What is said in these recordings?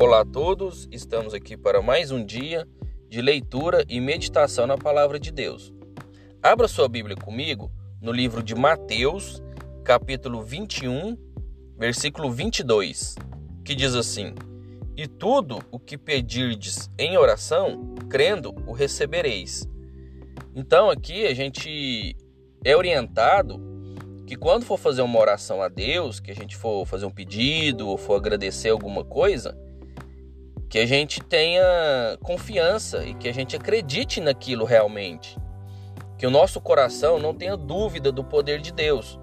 Olá a todos, estamos aqui para mais um dia de leitura e meditação na palavra de Deus. Abra sua Bíblia comigo no livro de Mateus, capítulo 21, versículo 22, que diz assim: E tudo o que pedirdes em oração, crendo, o recebereis. Então aqui a gente é orientado que quando for fazer uma oração a Deus, que a gente for fazer um pedido ou for agradecer alguma coisa, que a gente tenha confiança e que a gente acredite naquilo realmente. Que o nosso coração não tenha dúvida do poder de Deus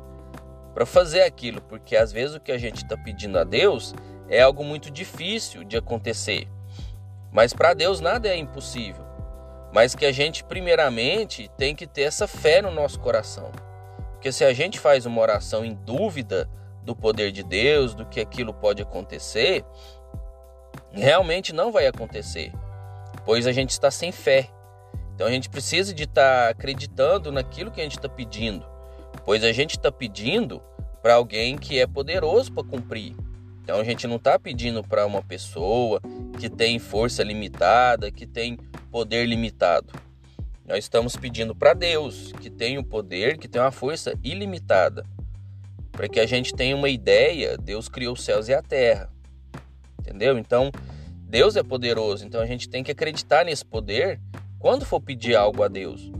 para fazer aquilo, porque às vezes o que a gente está pedindo a Deus é algo muito difícil de acontecer. Mas para Deus nada é impossível. Mas que a gente, primeiramente, tem que ter essa fé no nosso coração. Porque se a gente faz uma oração em dúvida do poder de Deus, do que aquilo pode acontecer, realmente não vai acontecer, pois a gente está sem fé. Então a gente precisa de estar tá acreditando naquilo que a gente está pedindo, pois a gente está pedindo para alguém que é poderoso para cumprir. Então a gente não está pedindo para uma pessoa que tem força limitada, que tem poder limitado. Nós estamos pedindo para Deus, que tem o poder, que tem uma força ilimitada. Para que a gente tenha uma ideia, Deus criou os céus e a terra. Entendeu? Então, Deus é poderoso, então a gente tem que acreditar nesse poder quando for pedir algo a Deus.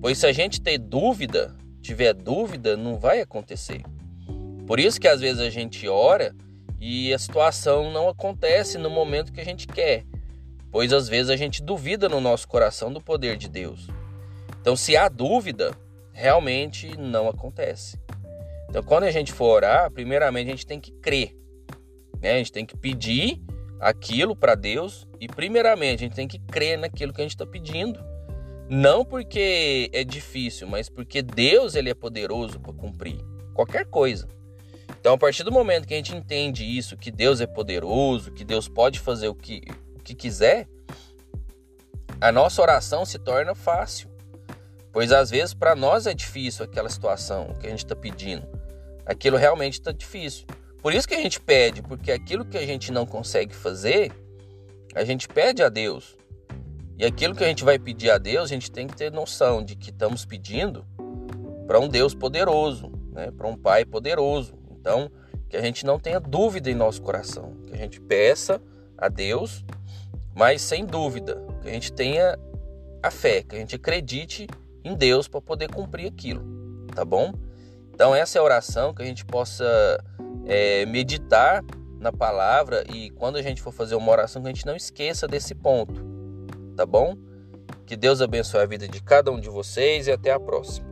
Pois se a gente ter dúvida, tiver dúvida, não vai acontecer. Por isso que às vezes a gente ora e a situação não acontece no momento que a gente quer pois às vezes a gente duvida no nosso coração do poder de Deus. Então, se há dúvida, realmente não acontece. Então, quando a gente for orar, primeiramente a gente tem que crer, né? A gente tem que pedir aquilo para Deus e, primeiramente, a gente tem que crer naquilo que a gente está pedindo. Não porque é difícil, mas porque Deus ele é poderoso para cumprir qualquer coisa. Então, a partir do momento que a gente entende isso, que Deus é poderoso, que Deus pode fazer o que que quiser, a nossa oração se torna fácil. Pois às vezes para nós é difícil aquela situação que a gente está pedindo. Aquilo realmente está difícil. Por isso que a gente pede, porque aquilo que a gente não consegue fazer, a gente pede a Deus. E aquilo que a gente vai pedir a Deus, a gente tem que ter noção de que estamos pedindo para um Deus poderoso, né? para um Pai poderoso. Então, que a gente não tenha dúvida em nosso coração, que a gente peça a Deus mas sem dúvida, que a gente tenha a fé, que a gente acredite em Deus para poder cumprir aquilo, tá bom? Então essa é a oração que a gente possa é, meditar na palavra e quando a gente for fazer uma oração que a gente não esqueça desse ponto, tá bom? Que Deus abençoe a vida de cada um de vocês e até a próxima.